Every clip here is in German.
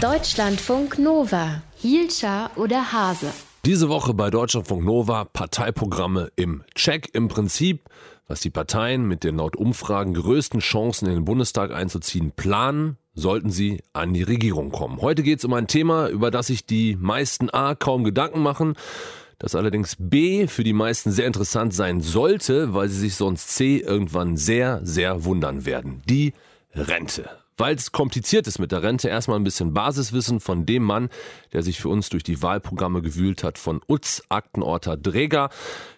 Deutschlandfunk Nova. Hielscher oder Hase? Diese Woche bei Deutschlandfunk Nova Parteiprogramme im Check. Im Prinzip, was die Parteien mit den laut Umfragen größten Chancen in den Bundestag einzuziehen planen, sollten sie an die Regierung kommen. Heute geht es um ein Thema, über das sich die meisten A kaum Gedanken machen, das allerdings B für die meisten sehr interessant sein sollte, weil sie sich sonst C irgendwann sehr, sehr wundern werden. Die Rente. Weil es kompliziert ist mit der Rente, erstmal ein bisschen Basiswissen von dem Mann, der sich für uns durch die Wahlprogramme gewühlt hat, von Utz, Aktenorter Dräger.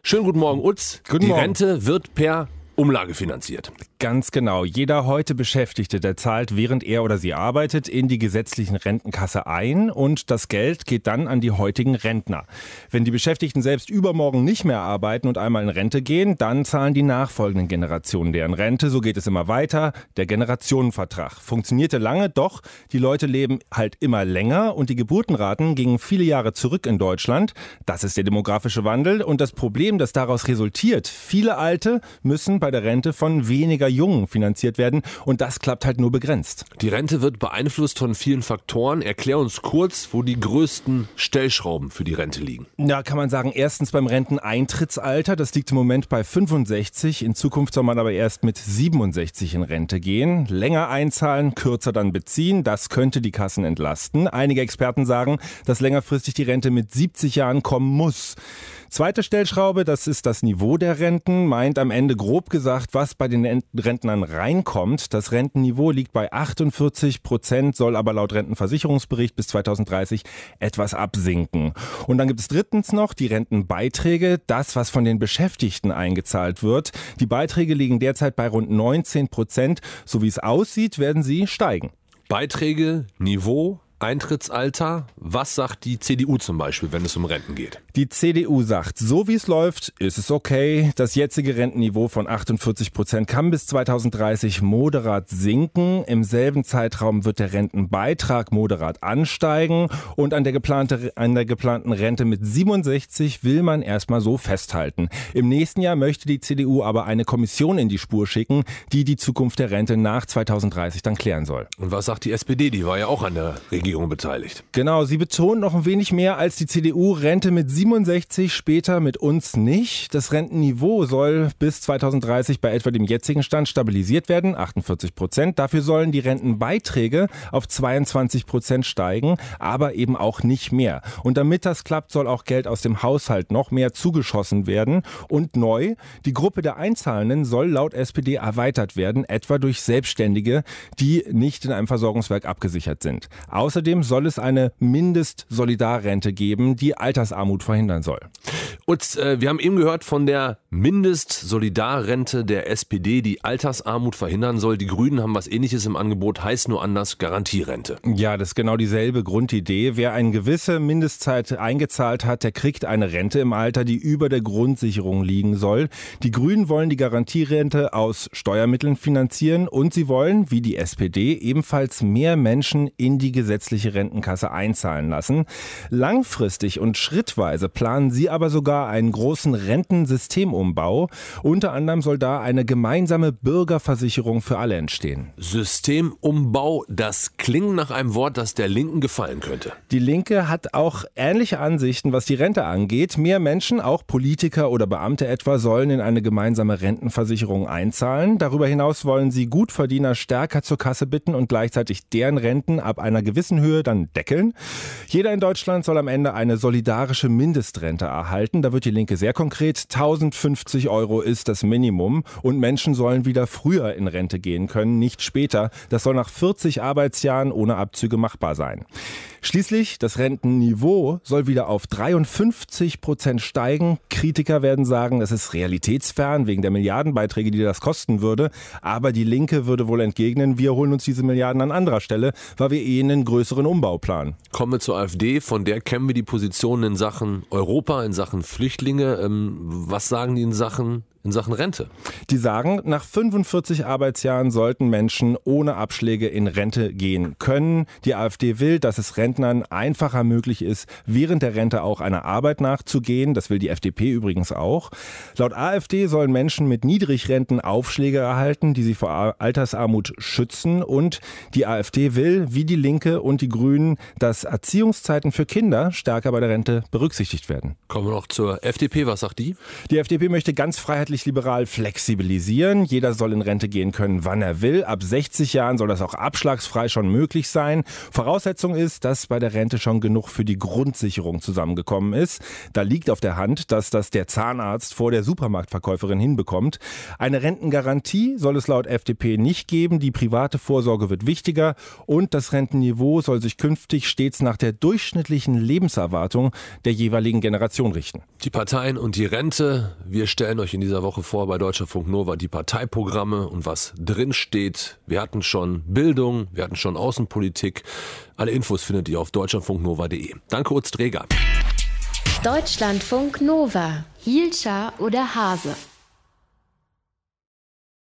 Schönen guten Morgen, Utz. Guten die Morgen. Rente wird per Umlage finanziert. Ganz genau. Jeder heute Beschäftigte, der zahlt, während er oder sie arbeitet, in die gesetzlichen Rentenkasse ein und das Geld geht dann an die heutigen Rentner. Wenn die Beschäftigten selbst übermorgen nicht mehr arbeiten und einmal in Rente gehen, dann zahlen die nachfolgenden Generationen deren Rente. So geht es immer weiter. Der Generationenvertrag funktionierte lange, doch die Leute leben halt immer länger und die Geburtenraten gingen viele Jahre zurück in Deutschland. Das ist der demografische Wandel und das Problem, das daraus resultiert. Viele Alte müssen bei der Rente von weniger Jungen finanziert werden und das klappt halt nur begrenzt. Die Rente wird beeinflusst von vielen Faktoren. Erklär uns kurz, wo die größten Stellschrauben für die Rente liegen. Ja, kann man sagen, erstens beim Renteneintrittsalter, das liegt im Moment bei 65. In Zukunft soll man aber erst mit 67 in Rente gehen. Länger einzahlen, kürzer dann beziehen, das könnte die Kassen entlasten. Einige Experten sagen, dass längerfristig die Rente mit 70 Jahren kommen muss. Zweite Stellschraube, das ist das Niveau der Renten, meint am Ende grob gesagt, was bei den Rentnern reinkommt. Das Rentenniveau liegt bei 48 Prozent, soll aber laut Rentenversicherungsbericht bis 2030 etwas absinken. Und dann gibt es drittens noch die Rentenbeiträge, das, was von den Beschäftigten eingezahlt wird. Die Beiträge liegen derzeit bei rund 19 Prozent. So wie es aussieht, werden sie steigen. Beiträge, Niveau, Eintrittsalter. Was sagt die CDU zum Beispiel, wenn es um Renten geht? Die CDU sagt, so wie es läuft, ist es okay. Das jetzige Rentenniveau von 48 Prozent kann bis 2030 moderat sinken. Im selben Zeitraum wird der Rentenbeitrag moderat ansteigen. Und an der, geplante, an der geplanten Rente mit 67 will man erstmal so festhalten. Im nächsten Jahr möchte die CDU aber eine Kommission in die Spur schicken, die die Zukunft der Rente nach 2030 dann klären soll. Und was sagt die SPD? Die war ja auch an der Regierung beteiligt. Genau, sie betont noch ein wenig mehr als die CDU Rente mit 67, später mit uns nicht. Das Rentenniveau soll bis 2030 bei etwa dem jetzigen Stand stabilisiert werden, 48 Prozent. Dafür sollen die Rentenbeiträge auf 22 Prozent steigen, aber eben auch nicht mehr. Und damit das klappt, soll auch Geld aus dem Haushalt noch mehr zugeschossen werden. Und neu, die Gruppe der Einzahlenden soll laut SPD erweitert werden, etwa durch Selbstständige, die nicht in einem Versorgungswerk abgesichert sind. Außerdem soll es eine Mindestsolidarrente geben, die Altersarmut verhindern soll. Und äh, wir haben eben gehört von der Mindestsolidarrente der SPD, die Altersarmut verhindern soll. Die Grünen haben was ähnliches im Angebot, heißt nur anders Garantierente. Ja, das ist genau dieselbe Grundidee. Wer eine gewisse Mindestzeit eingezahlt hat, der kriegt eine Rente im Alter, die über der Grundsicherung liegen soll. Die Grünen wollen die Garantierente aus Steuermitteln finanzieren und sie wollen, wie die SPD, ebenfalls mehr Menschen in die gesetzliche Rentenkasse einzahlen lassen. Langfristig und schrittweise planen sie aber sogar einen großen Rentensystemumbau. Unter anderem soll da eine gemeinsame Bürgerversicherung für alle entstehen. Systemumbau, das klingt nach einem Wort, das der Linken gefallen könnte. Die Linke hat auch ähnliche Ansichten, was die Rente angeht. Mehr Menschen, auch Politiker oder Beamte etwa, sollen in eine gemeinsame Rentenversicherung einzahlen. Darüber hinaus wollen sie Gutverdiener stärker zur Kasse bitten und gleichzeitig deren Renten ab einer gewissen Höhe dann deckeln. Jeder in Deutschland soll am Ende eine solidarische Mindestrente erhalten. Da wird die Linke sehr konkret. 1050 Euro ist das Minimum und Menschen sollen wieder früher in Rente gehen können, nicht später. Das soll nach 40 Arbeitsjahren ohne Abzüge machbar sein. Schließlich, das Rentenniveau soll wieder auf 53 Prozent steigen. Kritiker werden sagen, es ist realitätsfern wegen der Milliardenbeiträge, die das kosten würde. Aber die Linke würde wohl entgegnen, wir holen uns diese Milliarden an anderer Stelle, weil wir eh einen größeren Umbau planen. Kommen wir zur AfD, von der kennen wir die Positionen in Sachen Europa, in Sachen Flüchtlinge. Ähm, was sagen die in Sachen in Sachen Rente. Die sagen, nach 45 Arbeitsjahren sollten Menschen ohne Abschläge in Rente gehen können. Die AfD will, dass es Rentnern einfacher möglich ist, während der Rente auch einer Arbeit nachzugehen. Das will die FDP übrigens auch. Laut AfD sollen Menschen mit Niedrigrenten Aufschläge erhalten, die sie vor Altersarmut schützen. Und die AfD will, wie die Linke und die Grünen, dass Erziehungszeiten für Kinder stärker bei der Rente berücksichtigt werden. Kommen wir noch zur FDP. Was sagt die? Die FDP möchte ganz freiheitlich-liberal flexibilisieren. Jeder soll in Rente gehen können, wann er will. Ab 60 Jahren soll das auch abschlagsfrei schon möglich sein. Voraussetzung ist, dass bei der Rente schon genug für die Grundsicherung zusammengekommen ist. Da liegt auf der Hand, dass das der Zahnarzt vor der Supermarktverkäuferin hinbekommt. Eine Rentengarantie soll es laut FDP nicht geben. Die private Vorsorge wird wichtiger und das Rentenniveau soll sich künftig stets nach der durchschnittlichen Lebenserwartung der jeweiligen Generation richten. Die Parteien und die Rente. Wir stellen euch in dieser Woche vor bei Deutscher Funk Nova die Parteiprogramme und was drin steht. Wir hatten schon Bildung, wir hatten schon Außenpolitik. Alle Infos findet ihr auf deutschlandfunknova.de. Danke, Utz Träger. Deutschlandfunk Nova. Hielscher oder Hase?